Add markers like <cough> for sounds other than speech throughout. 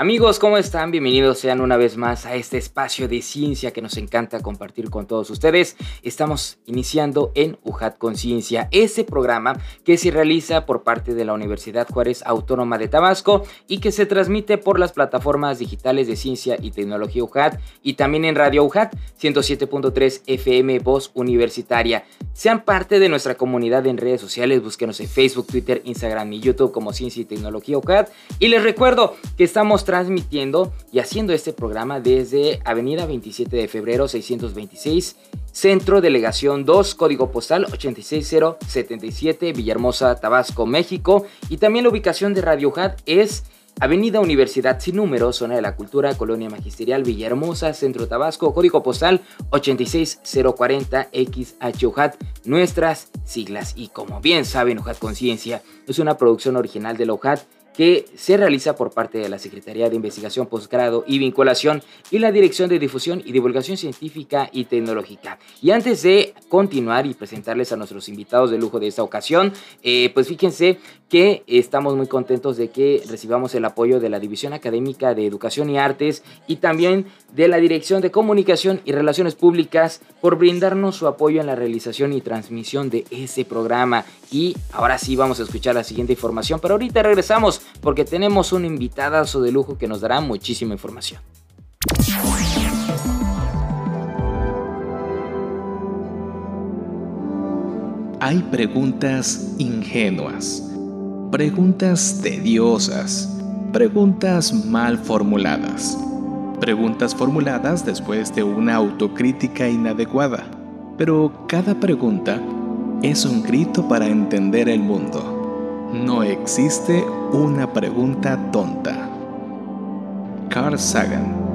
Amigos, ¿cómo están? Bienvenidos sean una vez más a este espacio de ciencia que nos encanta compartir con todos ustedes. Estamos iniciando en UJAT Conciencia, ese programa que se realiza por parte de la Universidad Juárez Autónoma de Tabasco y que se transmite por las plataformas digitales de ciencia y tecnología UJAT y también en Radio UJAT 107.3 FM Voz Universitaria. Sean parte de nuestra comunidad en redes sociales, búsquenos en Facebook, Twitter, Instagram y YouTube como Ciencia y Tecnología UJAT. Y les recuerdo que estamos transmitiendo y haciendo este programa desde Avenida 27 de Febrero 626, Centro Delegación 2, Código Postal 86077, Villahermosa, Tabasco, México. Y también la ubicación de Radio Hat es Avenida Universidad Sin Número, Zona de la Cultura, Colonia Magisterial, Villahermosa, Centro Tabasco, Código Postal 86040 XHUHAT, nuestras siglas. Y como bien saben, UJAT Conciencia es una producción original de la UJAT que se realiza por parte de la Secretaría de Investigación, Postgrado y Vinculación y la Dirección de Difusión y Divulgación Científica y Tecnológica. Y antes de continuar y presentarles a nuestros invitados de lujo de esta ocasión, eh, pues fíjense que estamos muy contentos de que recibamos el apoyo de la División Académica de Educación y Artes y también de la Dirección de Comunicación y Relaciones Públicas por brindarnos su apoyo en la realización y transmisión de ese programa. Y ahora sí vamos a escuchar la siguiente información, pero ahorita regresamos porque tenemos un invitadazo de lujo que nos dará muchísima información. Hay preguntas ingenuas, preguntas tediosas, preguntas mal formuladas, preguntas formuladas después de una autocrítica inadecuada, pero cada pregunta es un grito para entender el mundo. No existe una pregunta tonta. Carl Sagan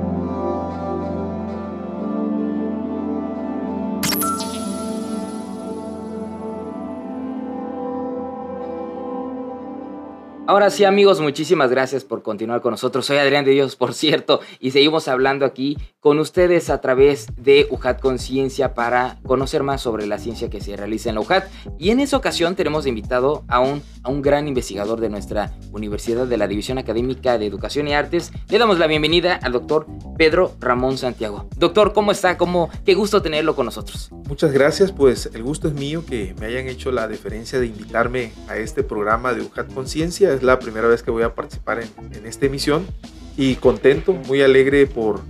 Ahora sí amigos, muchísimas gracias por continuar con nosotros. Soy Adrián de Dios, por cierto, y seguimos hablando aquí con ustedes a través de UJAT Conciencia para conocer más sobre la ciencia que se realiza en la UJAT. Y en esa ocasión tenemos invitado a un, a un gran investigador de nuestra Universidad de la División Académica de Educación y Artes. Le damos la bienvenida al doctor Pedro Ramón Santiago. Doctor, ¿cómo está? ¿Cómo? Qué gusto tenerlo con nosotros. Muchas gracias, pues el gusto es mío que me hayan hecho la deferencia de invitarme a este programa de UJAT Conciencia es la primera vez que voy a participar en, esta emisión y contento, muy alegre por,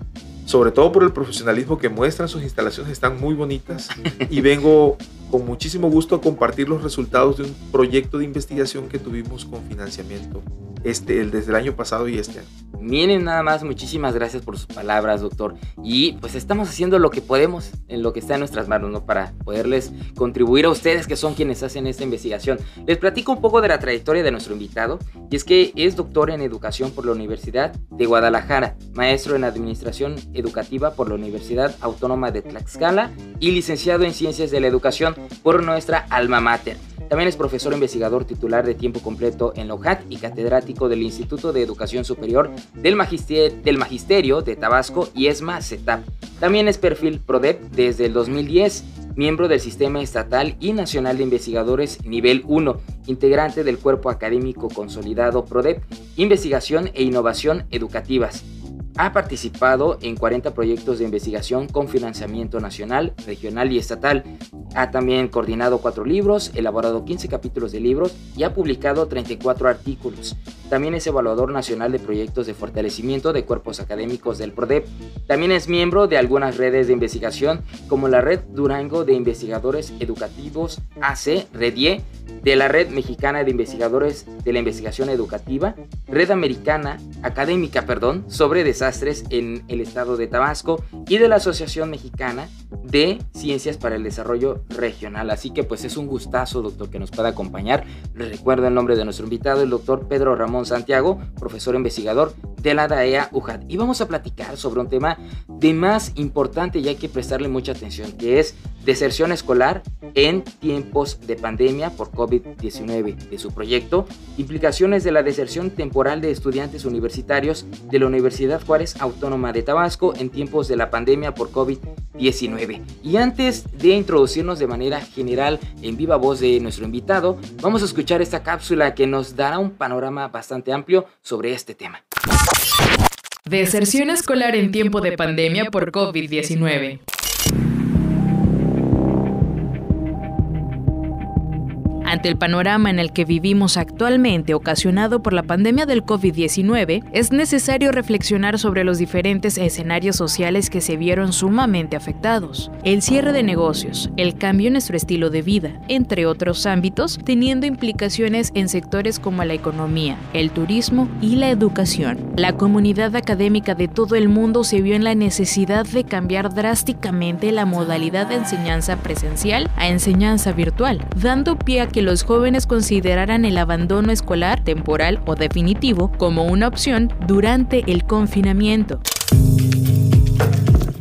sobre todo por el profesionalismo que muestran sus instalaciones, están muy bonitas y vengo con muchísimo gusto a compartir los resultados de un proyecto de investigación que tuvimos con financiamiento este, el, desde el año pasado y este año. Miren nada más, muchísimas gracias por sus palabras, doctor. Y pues estamos haciendo lo que podemos, en lo que está en nuestras manos, ¿no? Para poderles contribuir a ustedes que son quienes hacen esta investigación. Les platico un poco de la trayectoria de nuestro invitado, y es que es doctor en educación por la Universidad de Guadalajara, maestro en administración educativa por la Universidad Autónoma de Tlaxcala y licenciado en ciencias de la educación por nuestra alma mater. También es profesor investigador titular de tiempo completo en la y catedrático del Instituto de Educación Superior del, del Magisterio de Tabasco y ESMA CETAP. También es perfil PRODEP desde el 2010, miembro del Sistema Estatal y Nacional de Investigadores Nivel 1, integrante del Cuerpo Académico Consolidado PRODEP, Investigación e Innovación Educativas. Ha participado en 40 proyectos de investigación con financiamiento nacional, regional y estatal. Ha también coordinado cuatro libros, elaborado 15 capítulos de libros y ha publicado 34 artículos. También es evaluador nacional de proyectos de fortalecimiento de cuerpos académicos del PRODEP. También es miembro de algunas redes de investigación como la Red Durango de Investigadores Educativos AC, REDIE, de la Red Mexicana de Investigadores de la Investigación Educativa, Red Americana, Académica, perdón, sobre en el estado de Tabasco y de la Asociación Mexicana de Ciencias para el Desarrollo Regional. Así que pues es un gustazo, doctor, que nos pueda acompañar. Les recuerdo el nombre de nuestro invitado, el doctor Pedro Ramón Santiago, profesor investigador de la DAEA UJAT. Y vamos a platicar sobre un tema de más importante y hay que prestarle mucha atención, que es deserción escolar en tiempos de pandemia por COVID-19 de su proyecto, implicaciones de la deserción temporal de estudiantes universitarios de la Universidad Juárez Autónoma de Tabasco en tiempos de la pandemia por COVID-19. Y antes de introducirnos de manera general en viva voz de nuestro invitado, vamos a escuchar esta cápsula que nos dará un panorama bastante amplio sobre este tema. Deserción escolar en tiempo de pandemia por COVID-19. El panorama en el que vivimos actualmente ocasionado por la pandemia del COVID-19, es necesario reflexionar sobre los diferentes escenarios sociales que se vieron sumamente afectados. El cierre de negocios, el cambio en nuestro estilo de vida, entre otros ámbitos, teniendo implicaciones en sectores como la economía, el turismo y la educación. La comunidad académica de todo el mundo se vio en la necesidad de cambiar drásticamente la modalidad de enseñanza presencial a enseñanza virtual, dando pie a que los jóvenes consideraran el abandono escolar temporal o definitivo como una opción durante el confinamiento.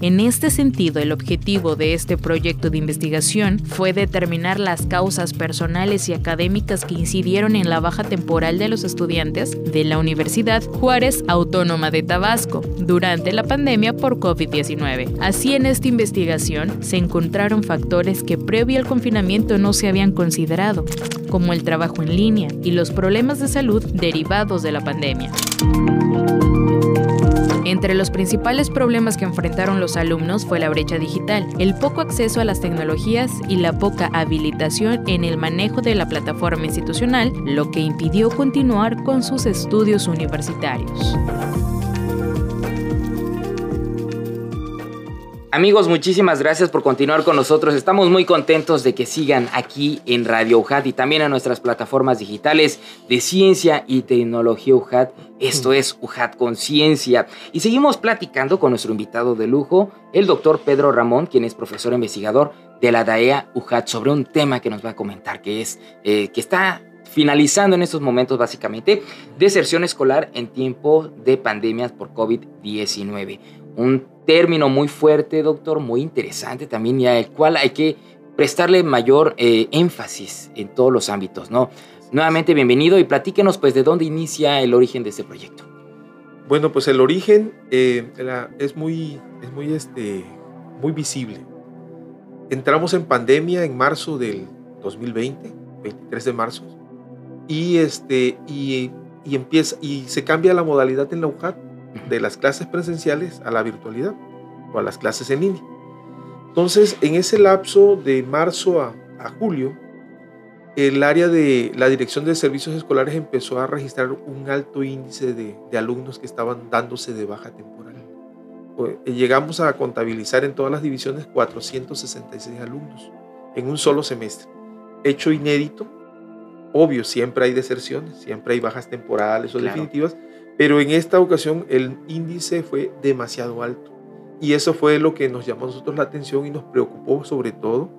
En este sentido, el objetivo de este proyecto de investigación fue determinar las causas personales y académicas que incidieron en la baja temporal de los estudiantes de la Universidad Juárez Autónoma de Tabasco durante la pandemia por COVID-19. Así, en esta investigación se encontraron factores que previo al confinamiento no se habían considerado, como el trabajo en línea y los problemas de salud derivados de la pandemia. Entre los principales problemas que enfrentaron los alumnos fue la brecha digital, el poco acceso a las tecnologías y la poca habilitación en el manejo de la plataforma institucional, lo que impidió continuar con sus estudios universitarios. Amigos, muchísimas gracias por continuar con nosotros. Estamos muy contentos de que sigan aquí en Radio UJAT y también en nuestras plataformas digitales de ciencia y tecnología UJAT. Esto es UJAT Conciencia. Y seguimos platicando con nuestro invitado de lujo, el doctor Pedro Ramón, quien es profesor investigador de la DAEA UJAT, sobre un tema que nos va a comentar, que es eh, que está finalizando en estos momentos básicamente, deserción escolar en tiempo de pandemias por COVID-19. Un término muy fuerte, doctor, muy interesante también y al cual hay que prestarle mayor eh, énfasis en todos los ámbitos, ¿no? Nuevamente bienvenido y platíquenos pues de dónde inicia el origen de este proyecto. Bueno, pues el origen eh, es muy, es muy, este, muy visible. Entramos en pandemia en marzo del 2020, 23 de marzo, y, este, y, y empieza, y se cambia la modalidad en la UJAT de las clases presenciales a la virtualidad o a las clases en línea. Entonces, en ese lapso de marzo a, julio, el área de la Dirección de Servicios Escolares empezó a registrar un alto índice de, de alumnos que estaban dándose de baja temporal. Pues, eh, llegamos a contabilizar en todas las divisiones 466 alumnos en un solo semestre. Hecho inédito, obvio, siempre hay deserciones, siempre hay bajas temporales o definitivas, pero en esta ocasión el índice fue demasiado alto. Y eso fue lo que nos llamó a nosotros la atención y nos preocupó sobre todo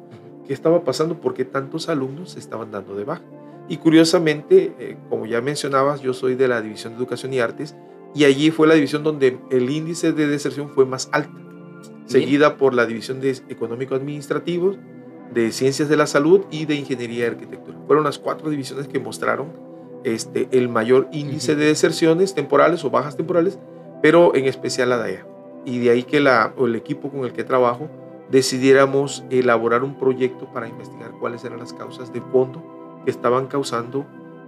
qué estaba pasando, por qué tantos alumnos se estaban dando de baja. Y curiosamente, eh, como ya mencionabas, yo soy de la División de Educación y Artes y allí fue la división donde el índice de deserción fue más alto, seguida por la División de Económico-Administrativos, de Ciencias de la Salud y de Ingeniería y Arquitectura. Fueron las cuatro divisiones que mostraron este, el mayor índice de deserciones temporales o bajas temporales, pero en especial la DAEA. Y de ahí que la, el equipo con el que trabajo decidiéramos elaborar un proyecto para investigar cuáles eran las causas de fondo que estaban causando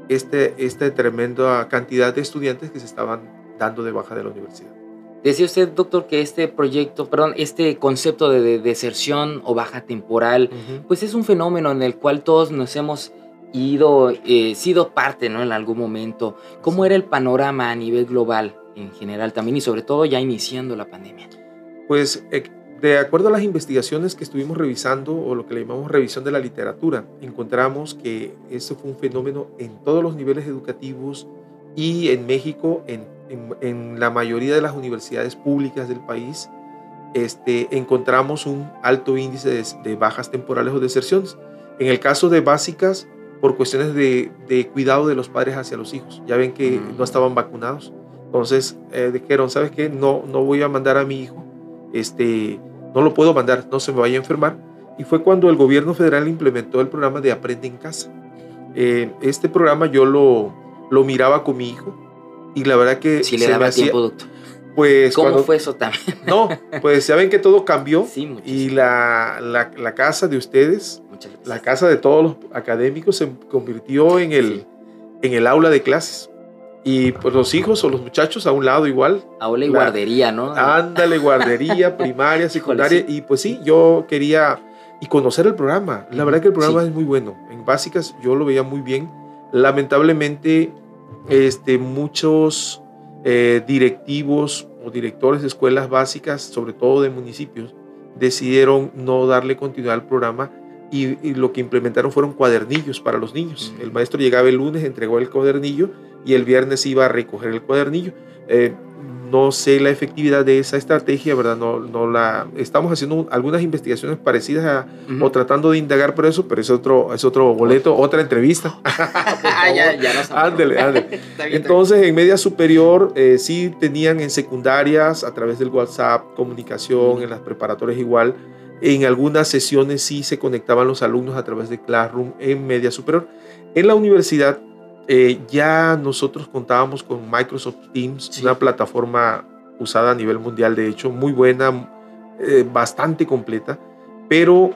este, esta tremenda cantidad de estudiantes que se estaban dando de baja de la universidad. Decía usted, doctor, que este proyecto, perdón, este concepto de, deserción o baja temporal, pues es un fenómeno en el cual todos nos hemos ido, eh, sido parte, ¿no? En algún momento. ¿Cómo era el panorama a nivel global en general también y sobre todo ya iniciando la pandemia? Pues eh, de acuerdo a las investigaciones que estuvimos revisando o lo que le llamamos revisión de la literatura, encontramos que este fue un fenómeno en todos los niveles educativos y en México, en, en, la mayoría de las universidades públicas del país, este, encontramos un alto índice de, de bajas temporales o deserciones. En el caso de básicas, por cuestiones de, de, cuidado de los padres hacia los hijos. Ya ven que no estaban vacunados. Entonces eh, dijeron, ¿sabes qué? No, no voy a mandar a mi hijo, este, no lo puedo mandar, no se me vaya a enfermar. Y fue cuando el gobierno federal implementó el programa de Aprende en Casa. Eh, este programa yo lo, lo miraba con mi hijo y la verdad que... Si le daba tiempo, doctor. Pues ¿Cómo fue eso también? No, pues ya ven que todo cambió y la, la, la, casa de ustedes, la casa de todos los académicos se convirtió en el, en el aula de clases. Y pues los hijos o los muchachos a un lado igual. Aula y guardería, ¿no? Ándale, guardería, <laughs> primaria, secundaria. Y pues sí, yo quería y conocer el programa. La verdad que el programa es muy bueno. En básicas yo lo veía muy bien. Lamentablemente, este, muchos eh, directivos o directores de escuelas básicas, sobre todo de municipios, decidieron no darle continuidad al programa y, lo que implementaron fueron cuadernillos para los niños. El maestro llegaba el lunes, entregó el cuadernillo y el viernes iba a recoger el cuadernillo. Eh, no sé la efectividad de esa estrategia, ¿verdad? No, no la estamos haciendo algunas investigaciones parecidas o tratando de indagar por eso, pero es otro es otro boleto, otra entrevista. <laughs> ah, ya, ya ándele, ándele. <laughs> Entonces, en media superior eh, sí tenían en secundarias a través del WhatsApp comunicación, en las preparatorias igual. En algunas sesiones sí se conectaban los alumnos a través de Classroom en media superior. En la universidad eh, ya nosotros contábamos con Microsoft Teams, una plataforma usada a nivel mundial, de hecho, muy buena, eh, bastante completa, pero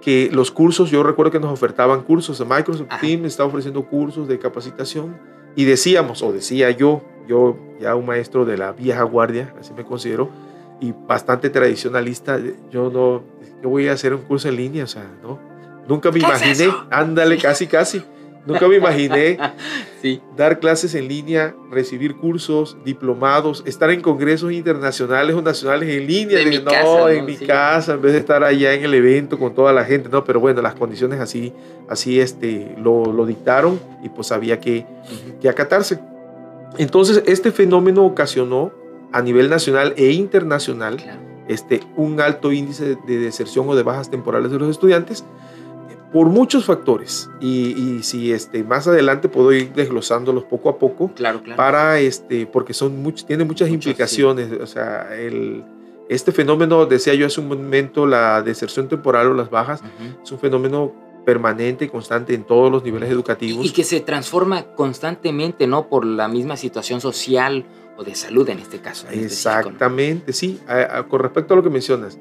que los cursos, yo recuerdo que nos ofertaban cursos, Microsoft Teams estaba ofreciendo cursos de capacitación y decíamos, o decía yo, yo ya un maestro de la vieja guardia, así me considero, y bastante tradicionalista, yo no, yo voy a hacer un curso en línea, o sea, no, nunca me imaginé, ándale, casi, casi. Nunca me imaginé <laughs> sí. dar clases en línea, recibir cursos, diplomados, estar en congresos internacionales o nacionales en línea. no, casa, en mi casa, en vez de estar allá en el evento con toda la gente. No, pero bueno, las condiciones así, así este, lo, lo dictaron y pues había que, que acatarse. Entonces, este fenómeno ocasionó a nivel nacional e internacional este, un alto índice de deserción o de bajas temporales de los estudiantes por muchos factores. Y, si este más adelante puedo ir desglosándolos poco a poco claro, claro. para este porque son much, tiene muchas implicaciones. O sea el este fenómeno decía yo hace un momento la deserción temporal o las bajas es un fenómeno permanente y constante en todos los niveles educativos. Y que se transforma constantemente no por la misma situación social o de salud en este caso exactamente sí. Con respecto a lo que mencionas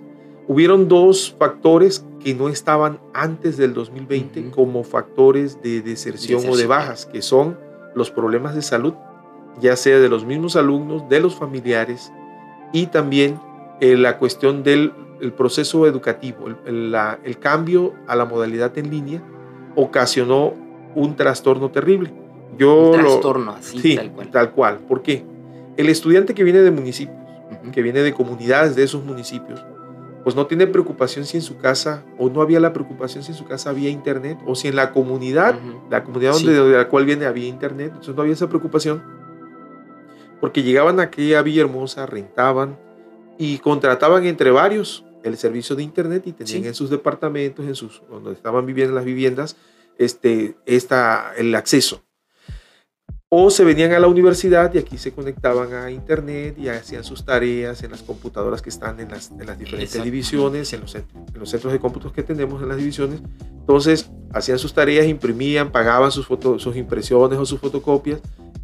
hubieron dos factores que no estaban antes del 2020 como factores de deserción, o de bajas, que son los problemas de salud, ya sea de los mismos alumnos, de los familiares y también eh, la cuestión del proceso educativo. El, el, cambio a la modalidad en línea ocasionó un trastorno terrible. Yo un trastorno, así, tal cual. Tal cual. ¿Por qué? El estudiante que viene de municipios, que viene de comunidades de esos municipios, pues no tiene preocupación si en su casa, o no había la preocupación si en su casa había internet, o si en la comunidad, la comunidad donde, de la cual viene había internet, entonces no había esa preocupación, porque llegaban a aquella villa hermosa, rentaban y contrataban entre varios el servicio de internet y tenían en sus departamentos, en sus, donde estaban viviendo las viviendas, este, esta, el acceso o se venían a la universidad y aquí se conectaban a internet y hacían sus tareas en las computadoras que están en las, en las diferentes divisiones, en los, en los, centros de cómputos que tenemos en las divisiones. Entonces hacían sus tareas, imprimían, pagaban sus, fotos, sus impresiones o sus fotocopias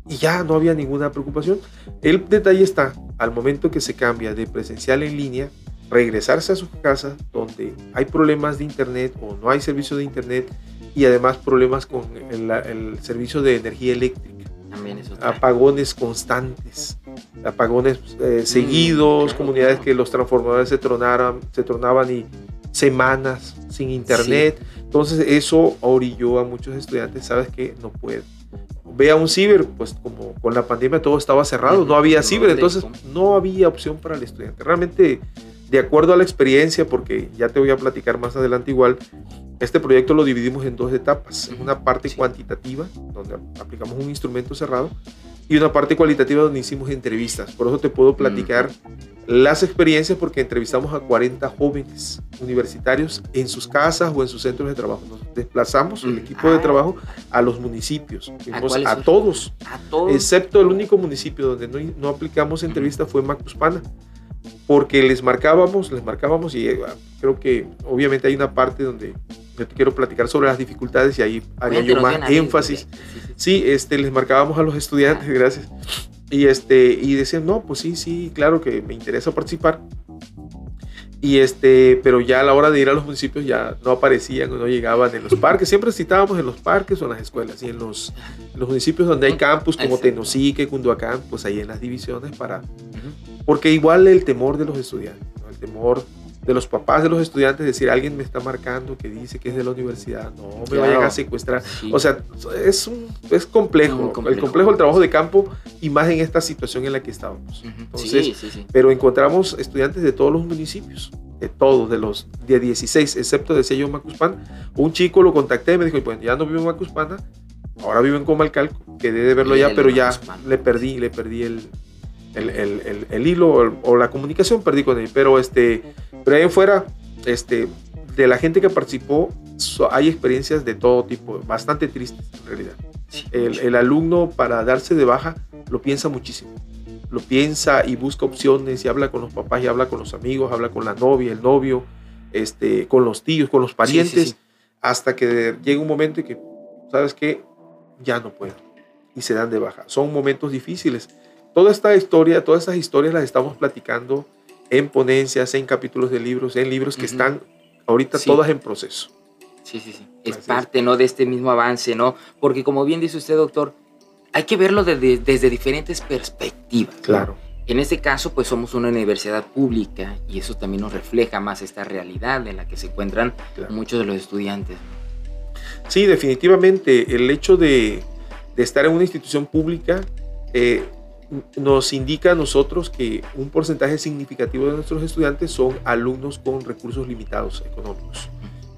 y ya no había ninguna preocupación. El detalle está, al momento que se cambia de presencial en línea, regresarse a su casa donde hay problemas de internet o no hay servicio de internet y además problemas con el, el servicio de energía eléctrica apagones constantes, apagones eh, mm, seguidos, comunidades que los transformadores se tronaran, se tronaban y semanas sin internet. Entonces eso orilló a muchos estudiantes, sabes que no pueden. Ve a un ciber, pues como con la pandemia todo estaba cerrado, no había ciber, entonces no había opción para el estudiante. Realmente, de acuerdo a la experiencia, porque ya te voy a platicar más adelante igual, este proyecto lo dividimos en dos etapas. Una parte cuantitativa, donde aplicamos un instrumento cerrado, y una parte cualitativa donde hicimos entrevistas. Por eso te puedo platicar las experiencias porque entrevistamos a 40 jóvenes universitarios en sus casas o en sus centros de trabajo. Nos desplazamos el equipo de ah. trabajo a los municipios. ¿A, a, todos, a, todos, excepto el único municipio donde no, no aplicamos entrevista fue Macuspana porque les marcábamos, les marcábamos y eh, creo que obviamente hay una parte donde yo te quiero platicar sobre las dificultades y ahí haría yo más énfasis. Sí, este, les marcábamos a los estudiantes, gracias. Y, este, y decían, no, pues sí, sí, claro que me interesa participar. Y este, pero ya a la hora de ir a los municipios ya no aparecían o no llegaban en los parques. Siempre citábamos en los parques o en las escuelas y en los, los municipios donde hay campus como Tenosique, Cunduacán, pues ahí en las divisiones para... Porque igual el temor de los estudiantes, el temor de los papás de los estudiantes, decir, alguien me está marcando que dice que es de la universidad, no me vayan a secuestrar. O sea, es, un, es complejo, el complejo. el trabajo de campo y más en esta situación en la que estábamos. Entonces, pero encontramos estudiantes de todos los municipios, de todos, de los de 16, excepto de Sello Macuspana. Un chico lo contacté y me dijo, bueno, ya no vivo en Macuspana, ahora vivo en Comalcalco, quedé de verlo ya, pero ya le perdí, le perdí el, el, el, el, hilo o, la comunicación, perdí con él. Pero, este, pero ahí fuera, este, de la gente que participó, hay experiencias de todo tipo, bastante tristes en realidad. el, alumno para darse de baja lo piensa muchísimo. Lo piensa y busca opciones y habla con los papás y habla con los amigos, habla con la novia, el novio, este, con los tíos, con los parientes, hasta que llega un momento en que, ¿sabes qué? Ya no puedo. Y se dan de baja. Son momentos difíciles Toda esta historia, todas estas historias las estamos platicando en ponencias, en capítulos de libros, en libros que están ahorita todas en proceso. Sí, sí, sí. Es parte, ¿no? De este mismo avance, ¿no? Porque como bien dice usted, doctor, hay que verlo desde, diferentes perspectivas. Claro. En este caso, pues somos una universidad pública y eso también nos refleja más esta realidad en la que se encuentran muchos de los estudiantes. Sí, definitivamente. El hecho de, estar en una institución pública eh, nos indica a nosotros que un porcentaje significativo de nuestros estudiantes son alumnos con recursos limitados económicos.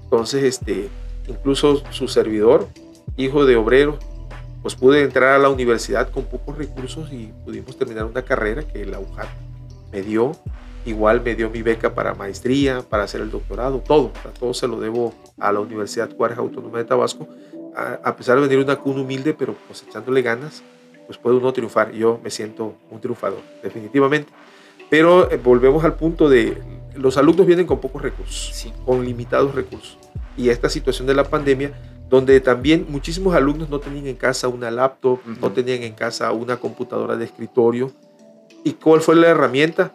Entonces, este, incluso su servidor, hijo de obrero, pues pude entrar a la universidad con pocos recursos y pudimos terminar una carrera que la UJAT me dio. Igual me dio mi beca para maestría, para hacer el doctorado, todo. todo se lo debo a la Universidad Juárez Autónoma de Tabasco, a, a pesar de venir una cuna humilde, pero pues echándole ganas pues puede uno triunfar. Yo me siento un triunfador, definitivamente. Pero eh, volvemos al punto de los alumnos vienen con pocos recursos, con limitados recursos. Y esta situación de la pandemia, donde también muchísimos alumnos no tenían en casa una laptop, no tenían en casa una computadora de escritorio. ¿Y cuál fue la herramienta?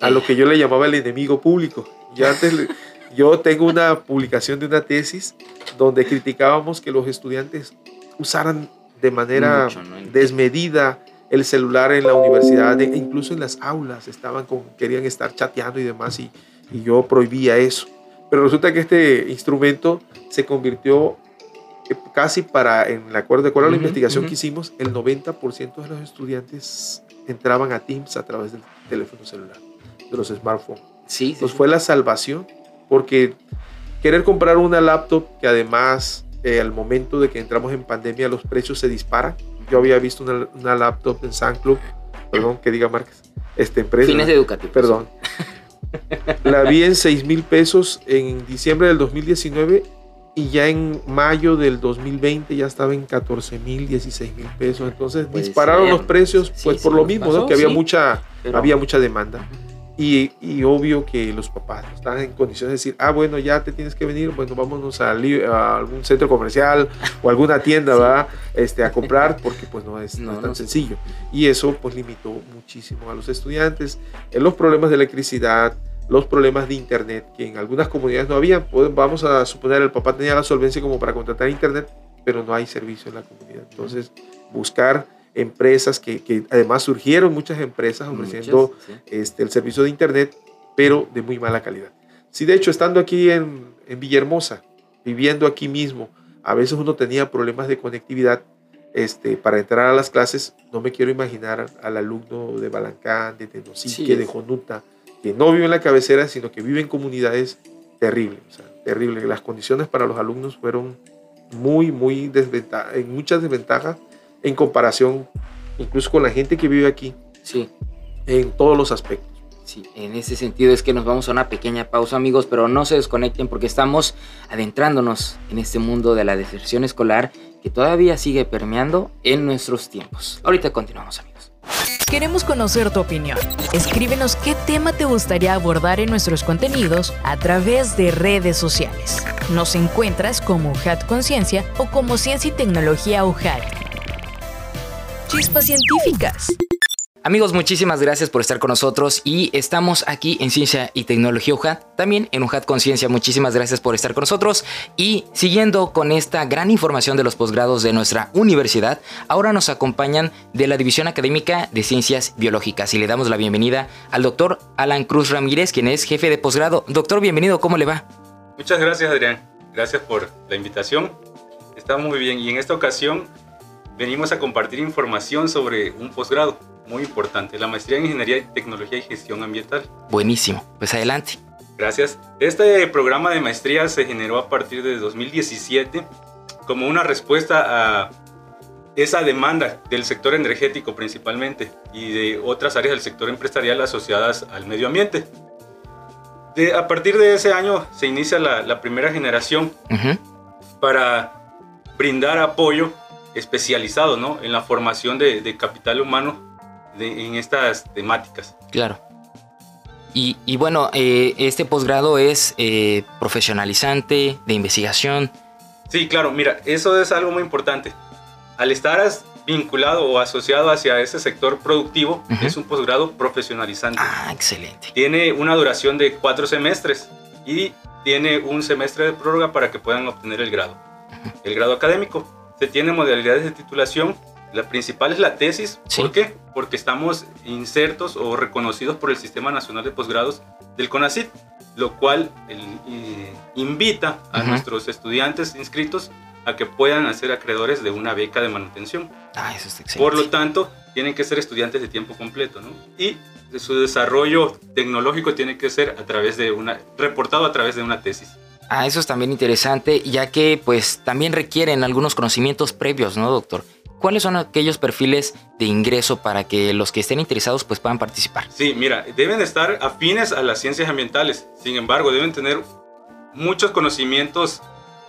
A lo que yo le llamaba el enemigo público. Ya <laughs> antes, yo tengo una publicación de una tesis donde criticábamos que los estudiantes usaran de manera desmedida el celular en la universidad, e incluso en las aulas, estaban con, querían estar chateando y demás, y, y yo prohibía eso. Pero resulta que este instrumento se convirtió eh, casi para, en el acuerdo de acuerdo a la investigación que hicimos, el 90% de los estudiantes entraban a Teams a través del teléfono celular, de los smartphones. Sí, Entonces fue la salvación, porque querer comprar una laptop que además eh, al momento de que entramos en pandemia los precios se disparan. Yo había visto una, una laptop en San Club, perdón, que diga marcas, este empresa. Fines educativos. Perdón. <laughs> La vi en 6 mil pesos en diciembre del 2019 y ya en mayo del 2020 ya estaba en 14 mil, 16 mil pesos. Entonces dispararon los precios, pues por lo mismo, ¿no? que había, mucha, había mucha demanda. Y, y, obvio que los papás no están en condiciones de decir, ah, bueno, ya te tienes que venir, bueno, vámonos a, a algún centro comercial o alguna tienda, <laughs> ¿verdad? Este, a comprar, porque pues no es, no, tan sencillo. Y eso pues limitó muchísimo a los estudiantes. En los problemas de electricidad, los problemas de internet, que en algunas comunidades no había, pues, vamos a suponer el papá tenía la solvencia como para contratar internet, pero no hay servicio en la comunidad. Entonces, buscar empresas que, que, además surgieron muchas empresas ofreciendo este, el servicio de Internet, pero de muy mala calidad. Sí, de hecho, estando aquí en, en Villahermosa, viviendo aquí mismo, a veces uno tenía problemas de conectividad este, para entrar a las clases. No me quiero imaginar al alumno de Balancán, de Tenosique, de Jonuta, que no vive en la cabecera, sino que vive en comunidades terribles. O sea, terribles. Las condiciones para los alumnos fueron muy, muy desventajas, en muchas desventajas en comparación incluso con la gente que vive aquí. Sí. En todos los aspectos. Sí, en ese sentido es que nos vamos a una pequeña pausa, amigos, pero no se desconecten porque estamos adentrándonos en este mundo de la deserción escolar que todavía sigue permeando en nuestros tiempos. Ahorita continuamos, amigos. Queremos conocer tu opinión. Escríbenos qué tema te gustaría abordar en nuestros contenidos a través de redes sociales. Nos encuentras como UJAT Conciencia o como Ciencia y Tecnología UJAT. Chispas científicas. Amigos, muchísimas gracias por estar con nosotros y estamos aquí en Ciencia y Tecnología UJAT, también en UJAT Conciencia. Muchísimas gracias por estar con nosotros y siguiendo con esta gran información de los posgrados de nuestra universidad, ahora nos acompañan de la División Académica de Ciencias Biológicas y le damos la bienvenida al doctor Alan Cruz Ramírez, quien es jefe de posgrado. Doctor, bienvenido, ¿cómo le va? Muchas gracias, Adrián. Gracias por la invitación. Está muy bien y en esta ocasión venimos a compartir información sobre un posgrado muy importante, la maestría en Ingeniería, Tecnología y Gestión Ambiental. Buenísimo, pues adelante. Gracias. Este programa de maestría se generó a partir de 2017 como una respuesta a esa demanda del sector energético principalmente y de otras áreas del sector empresarial asociadas al medio ambiente. De, a partir de ese año se inicia la, primera generación para brindar apoyo especializado ¿no? en la formación de, de capital humano en estas temáticas. Claro. Y, y bueno, eh, este posgrado es eh, profesionalizante, de investigación. Sí, claro, mira, eso es algo muy importante. Al estar vinculado o asociado hacia ese sector productivo, es un posgrado profesionalizante. Ah, excelente. Tiene una duración de cuatro semestres y tiene un semestre de prórroga para que puedan obtener el grado. El grado académico. Se tiene modalidades de titulación la principal es la tesis. ¿Por qué? Porque estamos insertos o reconocidos por el Sistema Nacional de Posgrados del CONACYT, lo cual eh, invita a nuestros estudiantes inscritos a que puedan ser acreedores de una beca de manutención. Ah, eso excelente. Por lo tanto, tienen que ser estudiantes de tiempo completo, ¿no? Y su desarrollo tecnológico tiene que ser a través de una, reportado a través de una tesis. Ah, eso es también interesante, ya que pues también requieren algunos conocimientos previos, ¿no, doctor? ¿cuáles son aquellos perfiles de ingreso para que los que estén interesados pues puedan participar? Sí, mira, deben estar afines a las ciencias ambientales. Sin embargo, deben tener muchos conocimientos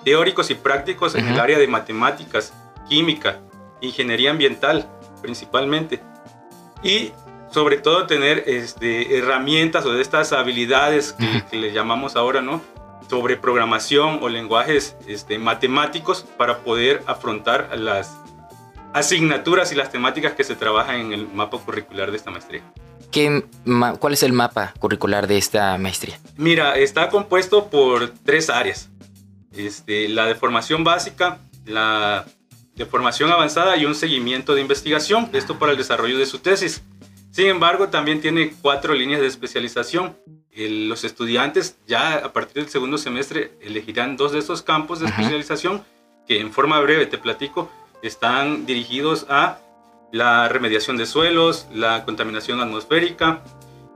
teóricos y prácticos en el área de matemáticas, química, ingeniería ambiental principalmente. Y sobre todo tener este, herramientas o de estas habilidades que, le llamamos ahora, ¿no? Sobre programación o lenguajes este, matemáticos para poder afrontar las asignaturas y las temáticas que se trabajan en el mapa curricular de esta maestría. ¿Qué, ¿Cuál es el mapa curricular de esta maestría? Mira, está compuesto por tres áreas. Este, la de formación básica, la de formación avanzada y un seguimiento de investigación, esto para el desarrollo de su tesis. Sin embargo, también tiene cuatro líneas de especialización. Los estudiantes ya a partir del segundo semestre elegirán dos de esos campos de especialización que en forma breve te platico están dirigidos a la remediación de suelos, la contaminación atmosférica,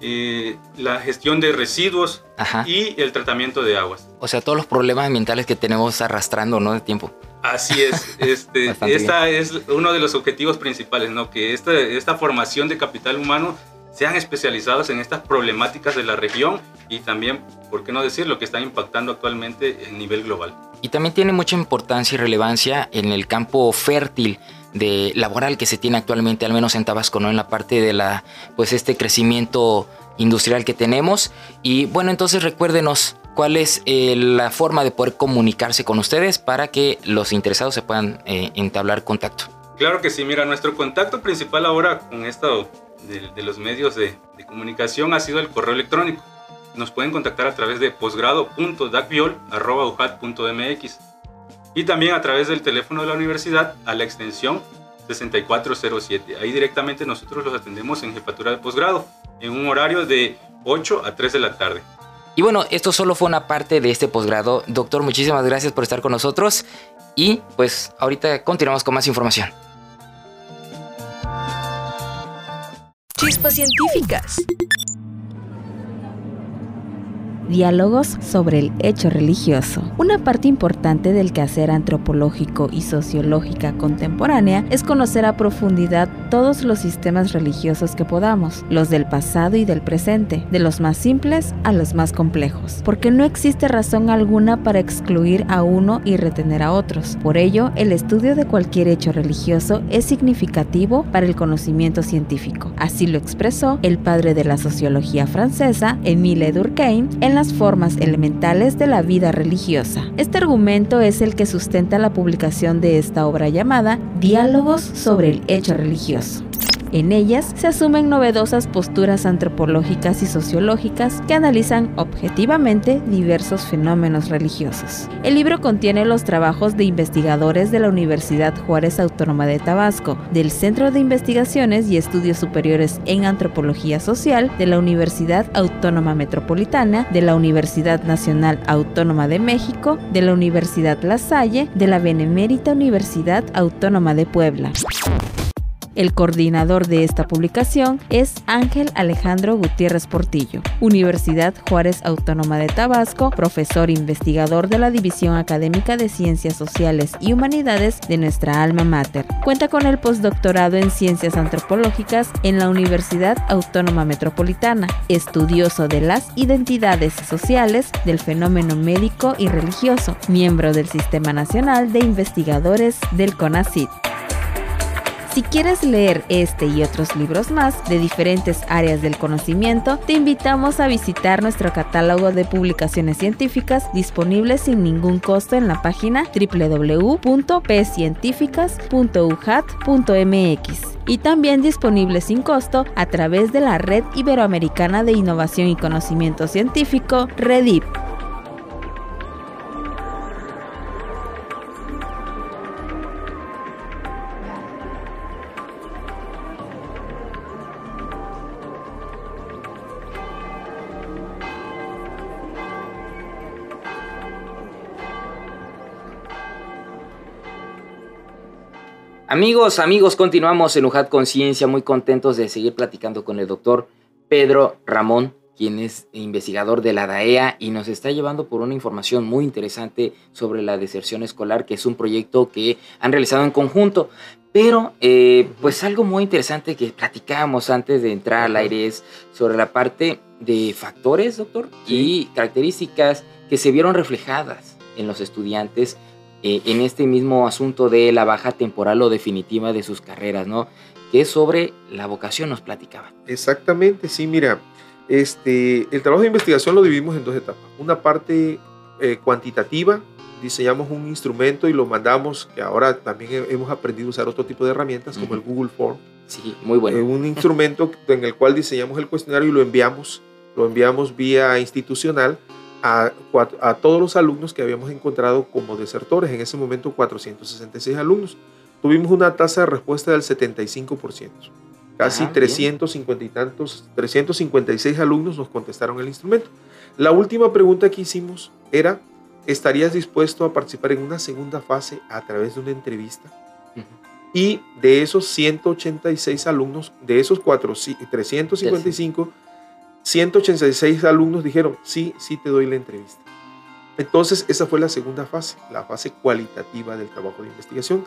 eh, la gestión de residuos y el tratamiento de aguas. O sea, todos los problemas ambientales que tenemos arrastrando, ¿no? De tiempo. Así es. <laughs> Este, esta es uno de los objetivos principales, ¿no? Que esta, esta formación de capital humano sean especializados en estas problemáticas de la región y también, ¿por qué no decir lo que está impactando actualmente a nivel global? Y también tiene mucha importancia y relevancia en el campo fértil de laboral que se tiene actualmente, al menos en Tabasco, ¿no? En la parte de la, pues este crecimiento industrial que tenemos. Y bueno, entonces recuérdenos cuál es eh, la forma de poder comunicarse con ustedes para que los interesados se puedan eh, entablar contacto. Claro que sí, mira, nuestro contacto principal ahora con esto de, los medios de, de, comunicación ha sido el correo electrónico. Nos pueden contactar a través de posgrado.dacviol.mx y también a través del teléfono de la universidad a la extensión 6407. Ahí directamente nosotros los atendemos en jefatura de posgrado en un horario de 8 a 3 de la tarde. Y bueno, esto solo fue una parte de este posgrado. Doctor, muchísimas gracias por estar con nosotros y pues ahorita continuamos con más información. Científicas. Diálogos sobre el hecho religioso. Una parte importante del quehacer antropológico y sociológica contemporánea es conocer a profundidad todos los sistemas religiosos que podamos, los del pasado y del presente, de los más simples a los más complejos, porque no existe razón alguna para excluir a uno y retener a otros. Por ello, el estudio de cualquier hecho religioso es significativo para el conocimiento científico. Así lo expresó el padre de la sociología francesa, Émile Durkheim, en formas elementales de la vida religiosa. Este argumento es el que sustenta la publicación de esta obra llamada Diálogos sobre el hecho religioso. En ellas se asumen novedosas posturas antropológicas y sociológicas que analizan objetivamente diversos fenómenos religiosos. El libro contiene los trabajos de investigadores de la Universidad Juárez Autónoma de Tabasco, del Centro de Investigaciones y Estudios Superiores en Antropología Social de la Universidad Autónoma Metropolitana, de la Universidad Nacional Autónoma de México, de la Universidad La Salle, de la Benemérita Universidad Autónoma de Puebla. El coordinador de esta publicación es Ángel Alejandro Gutiérrez Portillo, Universidad Juárez Autónoma de Tabasco, profesor investigador de la División Académica de Ciencias Sociales y Humanidades de nuestra alma mater. Cuenta con el postdoctorado en Ciencias Antropológicas en la Universidad Autónoma Metropolitana, estudioso de las identidades sociales del fenómeno médico y religioso, miembro del Sistema Nacional de Investigadores del CONACYT. Si quieres leer este y otros libros más de diferentes áreas del conocimiento, te invitamos a visitar nuestro catálogo de publicaciones científicas disponibles sin ningún costo en la página www.pcientíficas.ujat.mx y también disponible sin costo a través de la Red Iberoamericana de Innovación y Conocimiento Científico, REDIP. Amigos, amigos, continuamos en UJAT Conciencia, muy contentos de seguir platicando con el doctor Pedro Ramón, quien es investigador de la DAEA y nos está llevando por una información muy interesante sobre la deserción escolar, que es un proyecto que han realizado en conjunto. Pero, eh, pues algo muy interesante que platicábamos antes de entrar al aire es sobre la parte de factores, doctor, y características que se vieron reflejadas en los estudiantes eh, en este mismo asunto de la baja temporal o definitiva de sus carreras, ¿no? Que sobre la vocación, nos platicaba. Exactamente, sí, mira, este, el trabajo de investigación lo dividimos en dos etapas. Una parte eh, cuantitativa, diseñamos un instrumento y lo mandamos, que ahora también hemos aprendido a usar otro tipo de herramientas como el Google Form. Sí, muy bueno. Eh, un instrumento en el cual diseñamos el cuestionario y lo enviamos, lo enviamos vía institucional a, todos los alumnos que habíamos encontrado como desertores, en ese momento 466 alumnos. Tuvimos una tasa de respuesta del 75%. Casi 350 y tantos, 356 alumnos nos contestaron el instrumento. La última pregunta que hicimos era, ¿estarías dispuesto a participar en una segunda fase a través de una entrevista? Y de esos 186 alumnos, de esos 4, 355, 186 alumnos dijeron, sí, sí te doy la entrevista. Entonces, esa fue la segunda fase, la fase cualitativa del trabajo de investigación,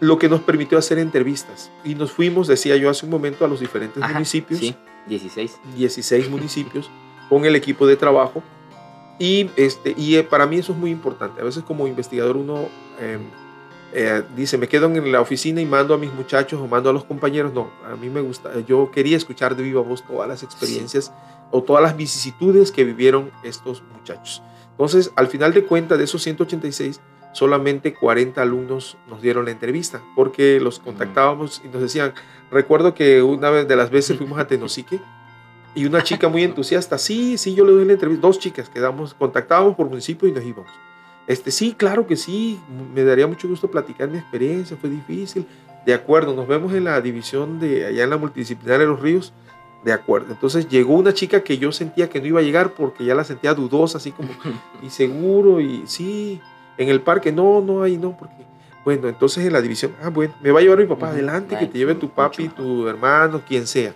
lo que nos permitió hacer entrevistas. Y nos fuimos, decía yo hace un momento, a los diferentes municipios. Sí, 16. 16 municipios con el equipo de trabajo. Y, este, y eh, para mí eso es muy importante. A veces como investigador uno... Em, eh, dice, me quedo en la oficina y mando a mis muchachos o mando a los compañeros. No, a mí me gusta, yo quería escuchar de viva voz todas las experiencias o todas las vicisitudes que vivieron estos muchachos. Entonces, al final de cuentas, de esos 186, solamente 40 alumnos nos dieron la entrevista porque los contactábamos y nos decían, recuerdo que una vez de las veces fuimos a Tenosique y una chica muy <laughs> entusiasta, sí, sí, yo le doy la entrevista, dos chicas quedamos, contactábamos por municipio y nos íbamos. Este, sí, claro que sí, me daría mucho gusto platicar mi experiencia, fue difícil. De acuerdo, nos vemos en la división de allá en la multidisciplinaria de los ríos. De acuerdo. Entonces llegó una chica que yo sentía que no iba a llegar porque ya la sentía dudosa, así como <laughs> inseguro y sí, en el parque, no, no, ahí no, porque bueno, entonces en la división, ah, bueno, me va a llevar mi papá, adelante, que te lleve tu papi, tu hermano, quien sea.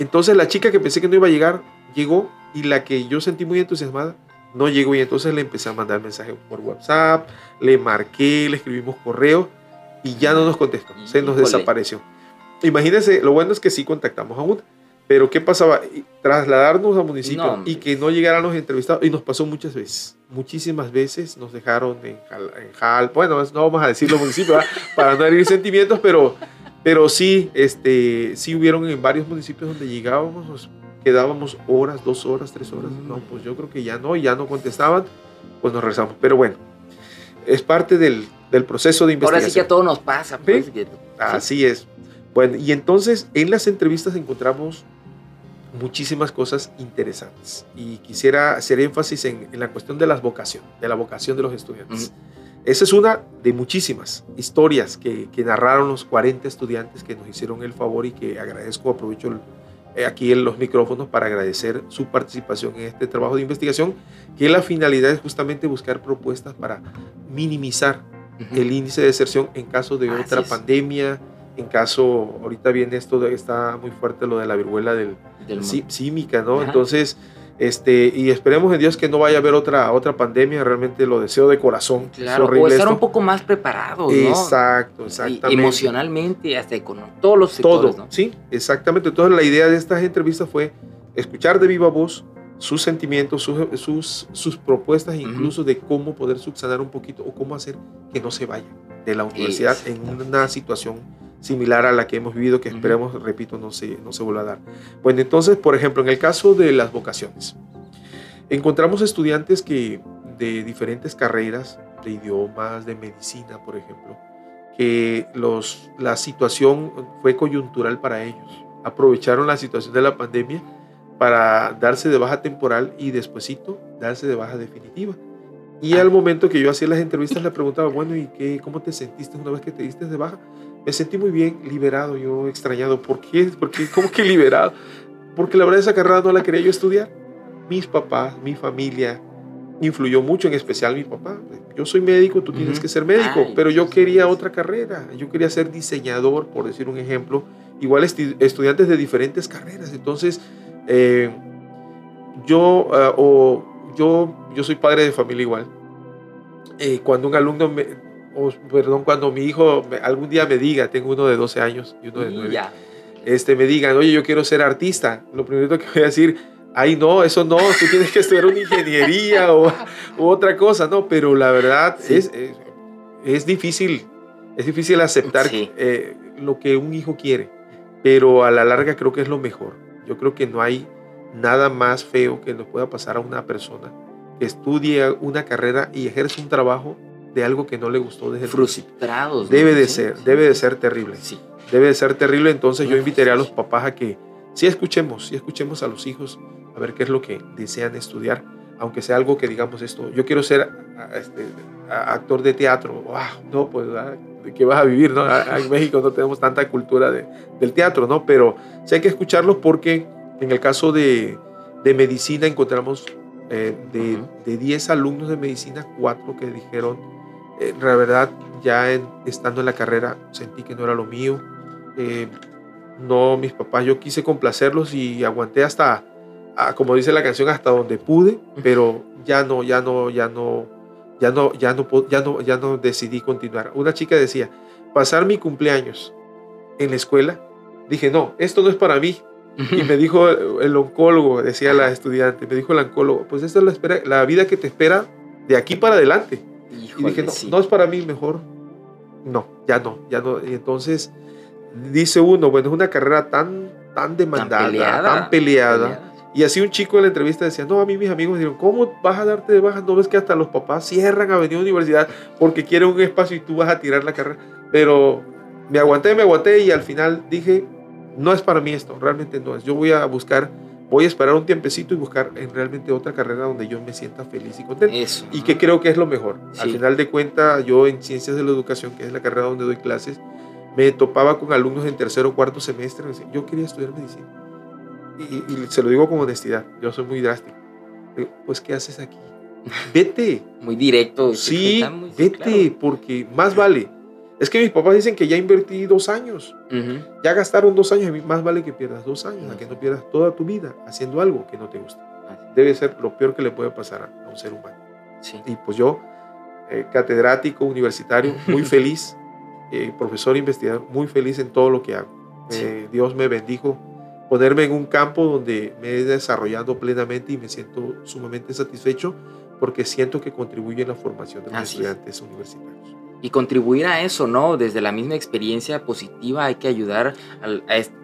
Entonces la chica que pensé que no iba a llegar, llegó y la que yo sentí muy entusiasmada no llegó y entonces le empecé a mandar mensajes por WhatsApp, le marqué, le escribimos correo y ya no nos contestó, se nos desapareció. Imagínense, lo bueno es que sí contactamos a una, pero ¿qué pasaba? Trasladarnos a municipio y que no llegaran los entrevistados y nos pasó muchas veces, muchísimas veces nos dejaron en Jal, bueno, no vamos a decir los <laughs> municipios para no herir sentimientos, pero, pero sí, este, sí hubieron en varios municipios donde llegábamos, quedábamos horas, dos horas, tres horas. No, mm. pues yo creo que ya no, ya no contestaban, pues nos rezamos. Pero bueno, es parte del, del proceso de investigación. Ahora sí que a todos nos pasa. Pues, Así es. Bueno, y entonces en las entrevistas encontramos muchísimas cosas interesantes. Y quisiera hacer énfasis en, en la cuestión de la vocación, de la vocación de los estudiantes. Esa es una de muchísimas historias que, que, narraron los 40 estudiantes que nos hicieron el favor y que agradezco, aprovecho el, aquí en los micrófonos para agradecer su participación en este trabajo de investigación, que la finalidad es justamente buscar propuestas para minimizar el índice de deserción en caso de otra pandemia, en caso, ahorita viene esto, de, está muy fuerte lo de la viruela del, del símica, ¿no? Entonces, este, y esperemos en Dios que no vaya a haber otra, otra pandemia, realmente lo deseo de corazón. Claro, o estar un poco más preparados, ¿no? Exacto, exactamente. emocionalmente, hasta con todos los sectores, Todo, sí, exactamente. Entonces la idea de estas entrevistas fue escuchar de viva voz sus sentimientos, sus, sus, propuestas, incluso de cómo poder subsanar un poquito o cómo hacer que no se vaya de la universidad en una situación similar a la que hemos vivido, que esperemos, repito, no se, no se vuelva a dar. Bueno, entonces, por ejemplo, en el caso de las vocaciones, encontramos estudiantes que de diferentes carreras, de idiomas, de medicina, por ejemplo, que los, la situación fue coyuntural para ellos. Aprovecharon la situación de la pandemia para darse de baja temporal y despuesito darse de baja definitiva. Y al momento que yo hacía las entrevistas le preguntaba, bueno, ¿y qué, cómo te sentiste una vez que te diste de baja? Me sentí muy bien, liberado, yo extrañado. ¿Por qué? Porque, ¿Cómo que liberado? Porque la verdad esa carrera no la quería yo estudiar. Mis papás, mi familia, influyó mucho, en especial mi papá. Yo soy médico, tú tienes que ser médico, pero yo quería otra carrera. Yo quería ser diseñador, por decir un ejemplo. Igual estudiantes de diferentes carreras. Entonces, eh, yo, ah, o yo, yo soy padre de familia igual. Eh, cuando un alumno me, perdón, cuando mi hijo algún día me diga, tengo uno de 12 años y uno de 9, este, me digan, oye, yo quiero ser artista, lo primero que voy a decir, ay, no, eso no, tú tienes que estudiar una ingeniería o otra cosa, no, pero la verdad es, es, difícil, es difícil aceptar eh, lo que un hijo quiere, pero a la larga creo que es lo mejor. Yo creo que no hay nada más feo que nos pueda pasar a una persona que estudie una carrera y ejerce un trabajo de algo que no le gustó desde frustrados debe de ser debe de ser terrible. Sí. Debe de ser terrible entonces yo invitaría a los papás a que sí escuchemos sí escuchemos a los hijos a ver qué es lo que desean estudiar aunque sea algo que digamos esto yo quiero ser este, actor de teatro no pues de qué vas a vivir no en México no tenemos tanta cultura de, del teatro no pero sí hay que escucharlos porque en el caso de, de medicina encontramos eh, de, de 10 alumnos de medicina, 4 que dijeron eh, la verdad, ya estando en la carrera, sentí que no era lo mío. Eh, no, mis papás, yo quise complacerlos y aguanté hasta, como dice la canción, hasta donde pude, pero ya no, ya no, ya no, ya no, ya no, ya no, ya no decidí continuar. Una chica decía, pasar mi cumpleaños en la escuela, dije, no, esto no es para mí. Y me <laughs> dijo el oncólogo, decía la estudiante, me dijo el oncólogo, pues esta es la, espera, la vida que te espera de aquí para adelante y dije, no, no es para mí, mejor no, ya no, ya no. Y entonces dice uno, bueno, es una carrera tan, tan demandada, tan peleada. Y así un chico en la entrevista decía, no, a mí mis amigos me dijeron, ¿cómo vas a darte de baja? No ves que hasta los papás cierran Avenida Universidad porque quieren un espacio y tú vas a tirar la carrera. Pero me aguanté, me aguanté y al final dije, no es para mí esto, realmente no es. Yo voy a buscar voy a esperar un tiempecito y buscar en realmente otra carrera donde yo me sienta feliz y contento. Eso. Y que creo que es lo mejor. Al final de cuentas, yo en Ciencias de la Educación, que es la carrera donde doy clases, me topaba con alumnos en tercero o cuarto semestre. Me decían, yo quería estudiar medicina. Y, se lo digo con honestidad, yo soy muy drástico. pues, ¿qué haces aquí? <laughs> Vete. Muy directo. Sí, vete, porque más vale es que mis papás dicen que ya invertí dos años. Ya gastaron dos años. Más vale que pierdas dos años, a que no pierdas toda tu vida haciendo algo que no te gusta. Debe ser lo peor que le puede pasar a, un ser humano. Sí. Y pues yo, eh, catedrático, universitario, <laughs> muy feliz, eh, profesor investigador, muy feliz en todo lo que hago. Sí. Eh, Dios me bendijo ponerme en un campo donde me he desarrollado plenamente y me siento sumamente satisfecho porque siento que contribuye en la formación de los Así es. estudiantes universitarios. Y contribuir a eso, ¿no? Desde la misma experiencia positiva hay que ayudar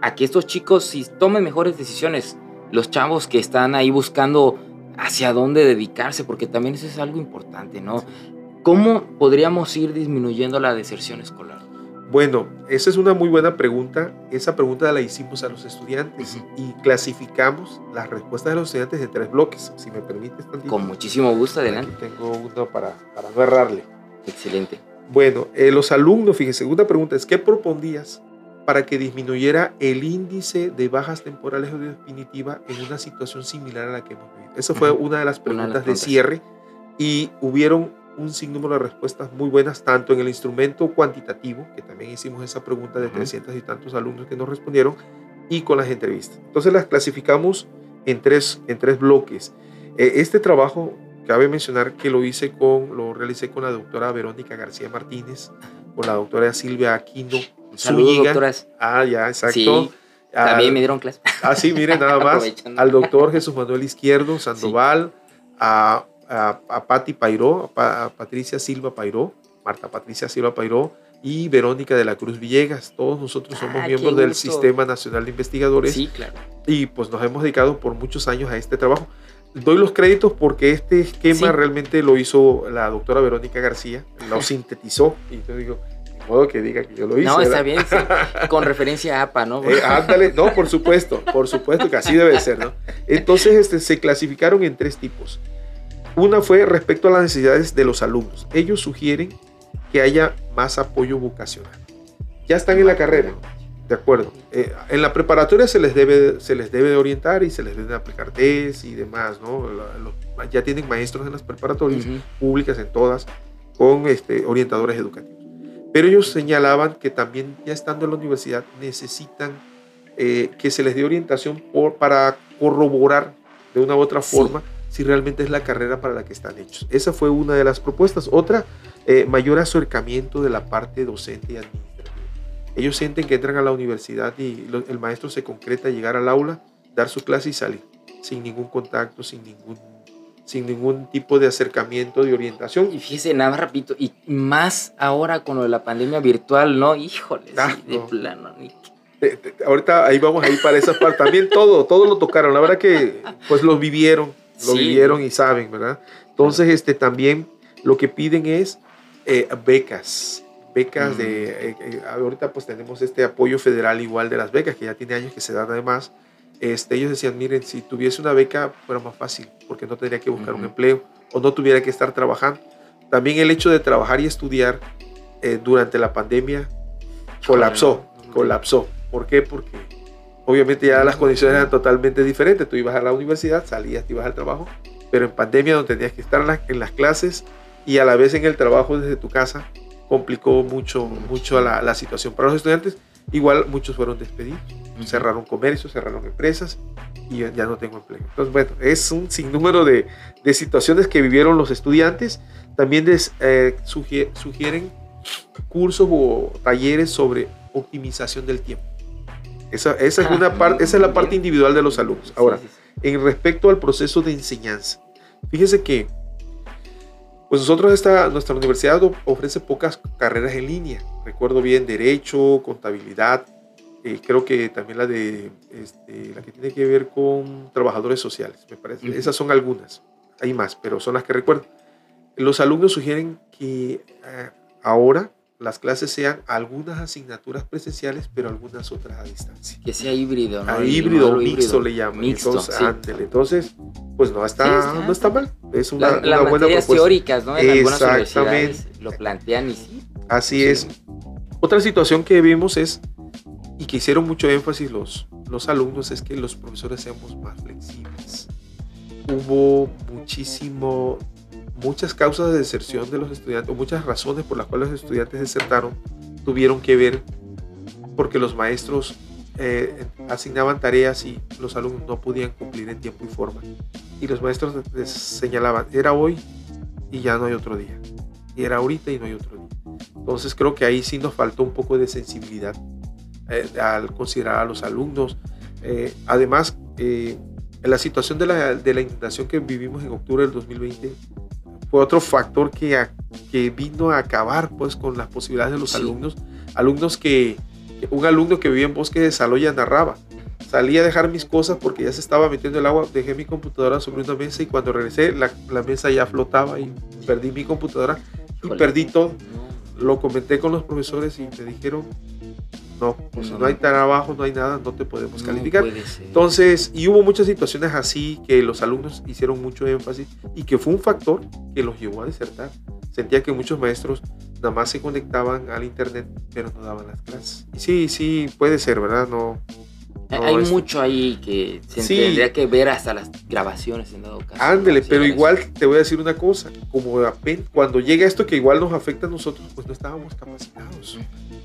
a, que estos chicos sí tomen mejores decisiones. Los chavos que están ahí buscando hacia dónde dedicarse, porque también eso es algo importante, ¿no? ¿Cómo podríamos ir disminuyendo la deserción escolar? Bueno, esa es una muy buena pregunta. Esa pregunta la hicimos a los estudiantes y clasificamos las respuestas de los estudiantes en tres bloques. Si me permites, tantito. Con muchísimo gusto, adelante. Aquí tengo uno para, para no errarle. Excelente. Bueno, eh, los alumnos, fíjense, segunda pregunta es, ¿qué propondrías para que disminuyera el índice de bajas temporales o definitiva en una situación similar a la que hemos vivido? Esa fue una de las de preguntas de cierre y hubieron un sinnúmero de respuestas muy buenas, tanto en el instrumento cuantitativo, que también hicimos esa pregunta de Ujú. 300 y tantos alumnos que nos respondieron, y con las entrevistas. Entonces las clasificamos en tres, en tres bloques. Eh, este trabajo, cabe mencionar que lo hice con, lo realicé con la doctora Verónica García Martínez, con la doctora Silvia Aquino Saludos, doctoras. Ah, ya, exacto. Sí, Al- También me dieron clase. Ah, sí, miren, nada <laughs> más. Al doctor Jesús Manuel Izquierdo Sandoval, a, a, a Patti Pairó, a, Pa- a Patricia Silva Pairó, Marta Patricia Silva Pairó y Verónica de la Cruz Villegas. Todos nosotros somos Ah, miembros del. Sistema Nacional de Investigadores Sí, claro. y pues nos hemos dedicado por muchos años a este trabajo. Doy los créditos porque este esquema Sí. realmente lo hizo la doctora Verónica García, lo <laughs> sintetizó y yo digo, de modo que diga que yo lo hice. No, está ¿verdad? bien, sí. <laughs> Con referencia a APA, ¿no? Eh, ándale, no, por supuesto, por supuesto que así debe ser, ¿no? Entonces este, se clasificaron en tres tipos. Una fue respecto a las necesidades de los alumnos. Ellos sugieren que haya más apoyo vocacional. Ya están en la carrera, de acuerdo. Eh, en la preparatoria se les, debe, se les debe de orientar y se les deben de aplicar test y demás, ¿no? La- los- ya tienen maestros en las preparatorias Ujú. públicas en todas, con este, orientadores educativos. Pero ellos señalaban que también ya estando en la universidad necesitan eh, que se les dé orientación por, para corroborar de una u otra Sí. forma si realmente es la carrera para la que están hechos. Esa fue una de las propuestas. Otra, eh, mayor acercamiento de la parte docente y administrativa. Ellos sienten que entran a la universidad y lo- el maestro se concreta llegar al aula, dar su clase y salir, sin ningún contacto, sin ningún, sin ningún tipo de acercamiento, de orientación. Y fíjese, nada más rapidito, y más ahora con lo de la pandemia virtual, ¿no? Híjole, Ah, sí, de no. plano. ni- ahorita ahí vamos a ir para esa parte. También todo, todo lo tocaron. La verdad que pues lo vivieron, lo Sí. vivieron y saben, ¿verdad? Entonces, este también lo que piden es eh, becas. Becas de, eh, eh, ahorita pues tenemos este apoyo federal igual de las becas, que ya tiene años que se dan además. Este, ellos decían, miren, si tuviese una beca fuera más fácil, porque no tendría que buscar un empleo o no tuviera que estar trabajando. También el hecho de trabajar y estudiar eh, durante la pandemia colapsó, no. colapsó. ¿Por qué? Porque obviamente ya las condiciones eran totalmente diferentes. Tú ibas a la universidad, salías, te ibas al trabajo, pero en pandemia donde tenías que estar en, la- en las clases y a la vez en el trabajo desde tu casa, complicó mucho, mucho la, la situación para los estudiantes. Igual muchos fueron despedidos, cerraron comercios, cerraron empresas y ya, no tengo empleo. Entonces, bueno, es un sinnúmero de, de situaciones que vivieron los estudiantes. También des- eh, sugie- sugieren cursos o talleres sobre optimización del tiempo. Esa, esa es, Ah, una parte, esa es la parte individual de los alumnos. Ahora, en respecto al proceso de enseñanza, fíjese que pues nosotros esta, nuestra universidad ofrece pocas carreras en línea. Recuerdo bien derecho, contabilidad, eh, creo que también la de este, la que tiene que ver con trabajadores sociales, me parece. Esas son algunas. Hay más, pero son las que recuerdo. Los alumnos sugieren que eh, ahora las clases sean algunas asignaturas presenciales, pero algunas otras a distancia. Que sea híbrido, ¿no? A híbrido, modelo mixto le llaman. Mixto, entonces, sí. ándele. entonces, pues no está, Sí, no está mal. Es una, La- una las buena propuesta. teóricas, ¿no? En algunas Exactamente. universidades lo plantean y sí. Así Sí. es. Otra situación que vimos es, y que hicieron mucho énfasis los, los alumnos, es que los profesores seamos más flexibles. Hubo muchísimo, muchas causas de deserción de los estudiantes, o muchas razones por las cuales los estudiantes desertaron, tuvieron que ver porque los maestros eh, asignaban tareas y los alumnos no podían cumplir en tiempo y forma. y los maestros les señalaban, era hoy y ya no hay otro día. Y era ahorita y no hay otro día. Entonces creo que ahí sí nos faltó un poco de sensibilidad eh, al considerar a los alumnos. Eh, además, eh, la situación de la, de la inundación que vivimos en octubre del 2020 fue otro factor que, que vino a acabar pues, con las posibilidades de los alumnos. Alumnos que, un alumno que vivía en Bosque de Saloya narraba, salí a dejar mis cosas porque ya se estaba metiendo el agua, dejé mi computadora sobre una mesa y cuando regresé la, la mesa ya flotaba y perdí mi computadora y perdí todo. Lo comenté con los profesores y me dijeron, no, pues no, no hay trabajo, no hay nada, no te podemos calificar. Entonces, y hubo muchas situaciones así que los alumnos hicieron mucho énfasis y que fue un factor que los llevó a desertar. Sentía que muchos maestros nada más se conectaban al internet, pero no daban las clases. Y sí, sí, puede ser, ¿verdad? No, hay mucho ahí que se tendría que ver hasta las grabaciones en dado caso. Ándele, pero igual te voy a decir una cosa, como cuando llega esto que igual nos afecta a nosotros, pues no estábamos capacitados.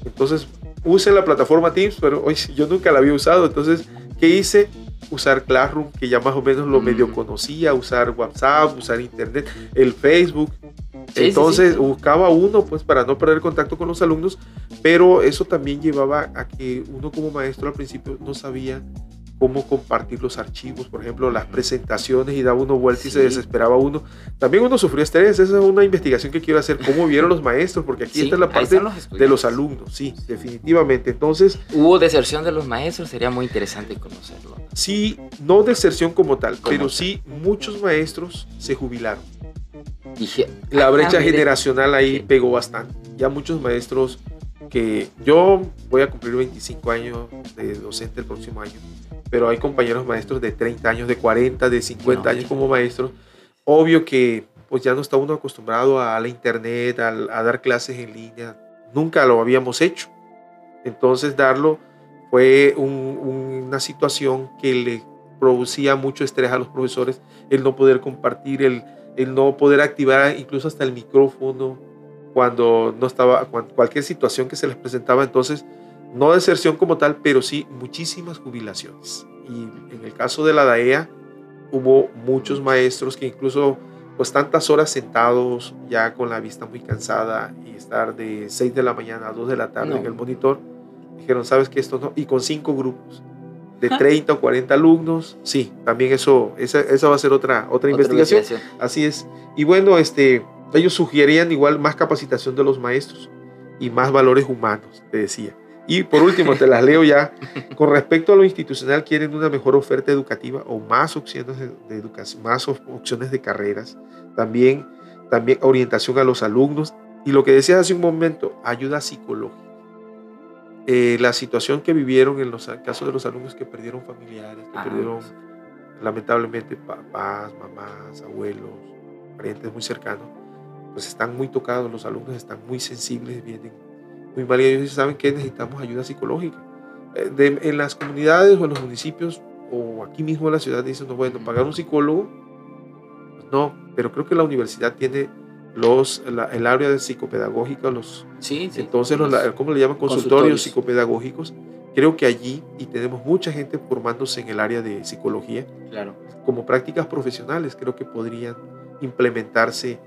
Entonces, use la plataforma Teams, pero hoy yo nunca la había usado, entonces, ¿qué hice? Usar Classroom, que ya más o menos lo medio mm. conocía, usar WhatsApp, usar Internet, el Facebook, entonces buscaba uno pues para no perder contacto con los alumnos, pero eso también llevaba a que uno como maestro al principio no sabía cómo compartir los archivos, por ejemplo, las presentaciones y daba uno vuelta y se desesperaba uno. También uno sufrió estrés, esa es una investigación que quiero hacer, cómo vieron los maestros, porque aquí está la parte de los alumnos, sí, definitivamente. Entonces... ¿Hubo deserción de los maestros? Sería muy interesante conocerlo. Sí, no deserción como tal, pero sí muchos maestros se jubilaron la ah, brecha generacional ahí pegó bastante. Ya muchos maestros que yo voy a cumplir 25 años de docente el próximo año, pero hay compañeros maestros de 30 años, de 40, de 50 años como maestros. Obvio que pues ya no está uno acostumbrado a la internet, a, dar clases en línea. Nunca lo habíamos hecho. Entonces darlo fue una situación que le producía mucho estrés a los profesores, el no poder compartir, el, el no poder activar incluso hasta el micrófono cuando no estaba, cualquier situación que se les presentaba. Entonces, no deserción como tal, pero sí muchísimas jubilaciones. Y en el caso de la DAEA, hubo muchos maestros que incluso pues tantas horas sentados ya con la vista muy cansada y estar de 6 de la mañana a 2 de la tarde en el monitor, dijeron, sabes que esto no, y con cinco grupos de 30 o 40 alumnos, sí, también eso, esa, esa va a ser otra, otra, investigación. Así es. Y bueno, este, ellos sugerían igual más capacitación de los maestros y más valores humanos, te decía. Y por último, te las leo ya. Con respecto a lo institucional, quieren una mejor oferta educativa o más opciones de, de educación, más opciones de carreras. También, también orientación a los alumnos. Y lo que decías hace un momento, ayuda psicológica. Eh, la situación que vivieron en los casos de los alumnos que perdieron familiares, que ah, perdieron lamentablemente papás, mamás, abuelos, parientes muy cercanos, pues están muy tocados, los alumnos están muy sensibles, vienen muy mal y ellos saben que necesitamos ayuda psicológica. Eh, en las comunidades o en los municipios o aquí mismo en la ciudad dicen, no, bueno, pagar un psicólogo, pues no, pero creo que la universidad tiene los, el área de psicopedagógica, los, sí, entonces, los, ¿cómo le llaman? Consultorios, psicopedagógicos. Creo que allí, y tenemos mucha gente formándose en el área de psicología, claro. como prácticas profesionales, creo que podrían implementarse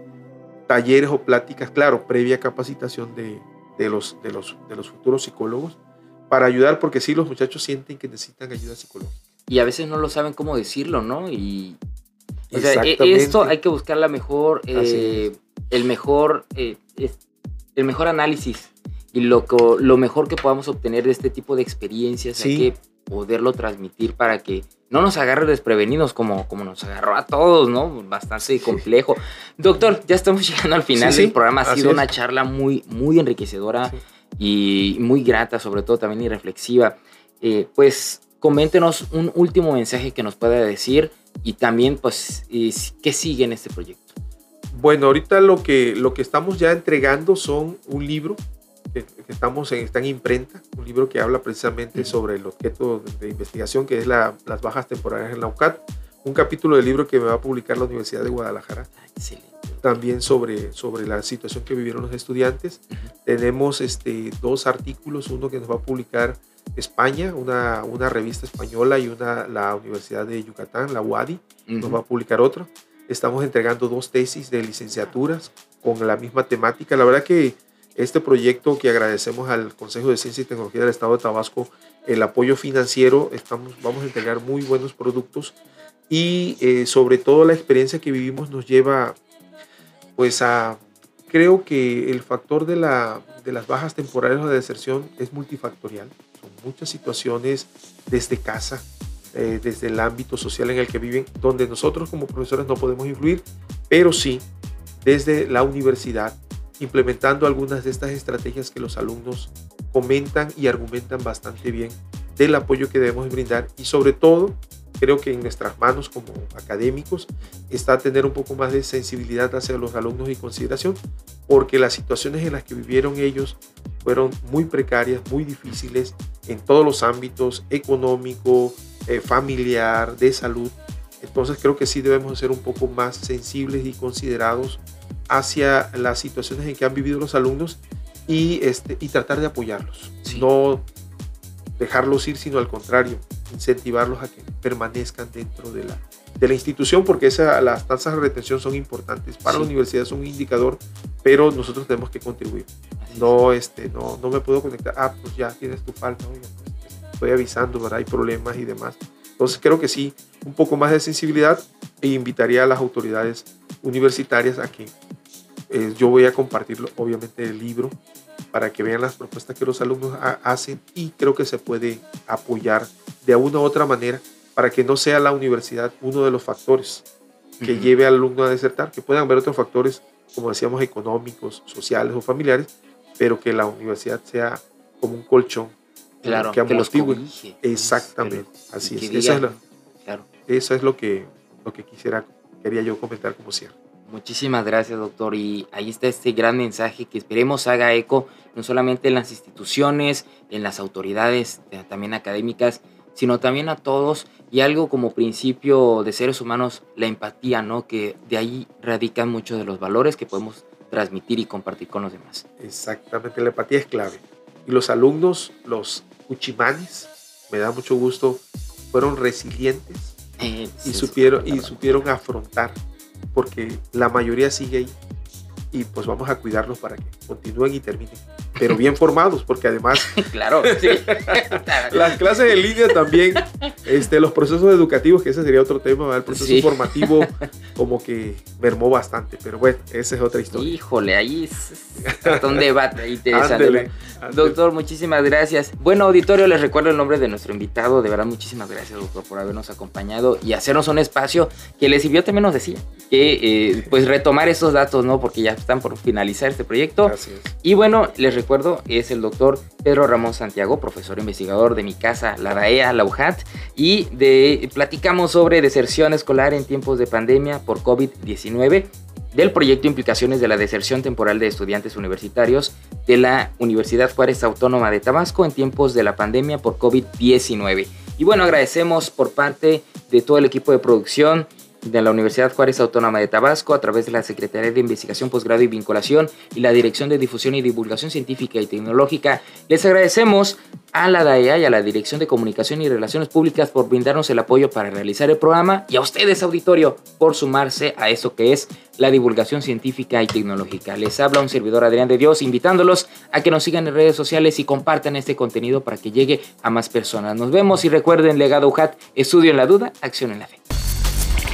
talleres o pláticas, claro, previa capacitación de, de, los, de, los, de los futuros psicólogos, para ayudar, porque sí, los muchachos sienten que necesitan ayuda psicológica. Y a veces no lo saben cómo decirlo, ¿no? Y, o sea, e, esto hay que buscar la mejor eh, el mejor, eh, el mejor análisis y lo, lo mejor que podamos obtener de este tipo de experiencias hay que poderlo transmitir para que no nos agarre desprevenidos como, como nos agarró a todos, ¿no? Bastante complejo. Doctor, ya estamos <laughs> llegando al final del programa. Ha sido una charla muy, muy enriquecedora y muy grata, sobre todo también y reflexiva. Eh, pues coméntenos un último mensaje que nos pueda decir y también, pues, qué sigue en este proyecto. Bueno, ahorita lo que, lo que estamos ya entregando son un libro que, estamos en, está en imprenta, un libro que habla precisamente sobre el objeto de investigación que es las bajas temporales en la UCAT, un capítulo del libro que me va a publicar la Universidad de Guadalajara. También sobre, sobre la situación que vivieron los estudiantes. Tenemos este, dos artículos, uno que nos va a publicar España, una, una revista española y una, la Universidad de Yucatán, la UADI, nos va a publicar otro. Estamos entregando dos tesis de licenciaturas con la misma temática. La verdad que este proyecto que agradecemos al Consejo de Ciencia y Tecnología del Estado de Tabasco, el apoyo financiero, estamos, vamos a entregar muy buenos productos y eh, sobre todo la experiencia que vivimos nos lleva pues a, creo que el factor de, la, de las bajas temporales o de deserción es multifactorial. Son muchas situaciones desde casa, eh, desde el ámbito social en el que viven, donde nosotros como profesores no podemos influir, pero sí desde la universidad, implementando algunas de estas estrategias que los alumnos comentan y argumentan bastante bien del apoyo que debemos brindar y sobre todo creo que en nuestras manos como académicos está tener un poco más de sensibilidad hacia los alumnos y consideración, porque las situaciones en las que vivieron ellos fueron muy precarias, muy difíciles en todos los ámbitos, económico, eh, familiar, de salud. Entonces creo que sí debemos ser un poco más sensibles y considerados hacia las situaciones en que han vivido los alumnos y, este, y tratar de apoyarlos. No dejarlos ir, sino al contrario, incentivarlos a que permanezcan dentro de la, de la institución, porque esa, las tasas de retención son importantes. Para la universidad es un indicador, pero nosotros tenemos que contribuir. No, este, no, no me puedo conectar. Ah, pues ya tienes tu falta, pues, estoy avisando, ¿verdad? Hay problemas y demás. Entonces creo que sí, un poco más de sensibilidad e invitaría a las autoridades universitarias a que eh, yo voy a compartir obviamente el libro para que vean las propuestas que los alumnos hacen y creo que se puede apoyar de una u otra manera para que no sea la universidad uno de los factores que lleve al alumno a desertar, que puedan haber otros factores, como decíamos, económicos, sociales o familiares, pero que la universidad sea como un colchón claro, que, los Exactamente, así es. Eso es, claro. eso es lo que, lo que quisiera, quería yo comentar como cierre. Muchísimas gracias, doctor. Y ahí está este gran mensaje que esperemos haga eco no solamente en las instituciones, en las autoridades, eh, también académicas, sino también a todos. Y algo como principio de seres humanos, la empatía, ¿no? Que de ahí radican muchos de los valores que podemos transmitir y compartir con los demás. Exactamente, la empatía es clave. Y los alumnos, los uchimanes, me da mucho gusto, fueron resilientes eh, y, supieron, y supieron afrontar porque la mayoría sigue ahí y pues vamos a cuidarlos para que continúen y terminen, pero bien formados, porque además, <laughs> claro, sí. <laughs> las clases en línea también, este, los procesos educativos, que ese sería otro tema, el proceso formativo como que mermó bastante, pero bueno, esa es otra historia. Híjole, ahí es un debate interesante. Doctor, muchísimas gracias. Bueno, auditorio, les recuerdo el nombre de nuestro invitado. De verdad, muchísimas gracias, doctor, por habernos acompañado y hacernos un espacio que les sirvió también nos decía, que eh, pues retomar esos datos, ¿no? Porque ya están por finalizar este proyecto. Y bueno, les recuerdo, es el doctor Pedro Ramón Santiago, profesor investigador de mi casa, la DAEA, la UJAT, y de, platicamos sobre deserción escolar en tiempos de pandemia por COVID-19 del proyecto Implicaciones de la Deserción Temporal de Estudiantes Universitarios de la Universidad Juárez Autónoma de Tabasco en tiempos de la pandemia por COVID-19. Y bueno, agradecemos por parte de todo el equipo de producción, de la Universidad Juárez Autónoma de Tabasco a través de la Secretaría de Investigación, Posgrado y Vinculación y la Dirección de Difusión y Divulgación Científica y Tecnológica. Les agradecemos a la DAEA y a la Dirección de Comunicación y Relaciones Públicas por brindarnos el apoyo para realizar el programa y a ustedes, auditorio, por sumarse a eso que es la divulgación científica y tecnológica. Les habla un servidor Adrián de Dios, invitándolos a que nos sigan en redes sociales y compartan este contenido para que llegue a más personas. Nos vemos y recuerden, legado UJAT, estudio en la duda, acción en la fe.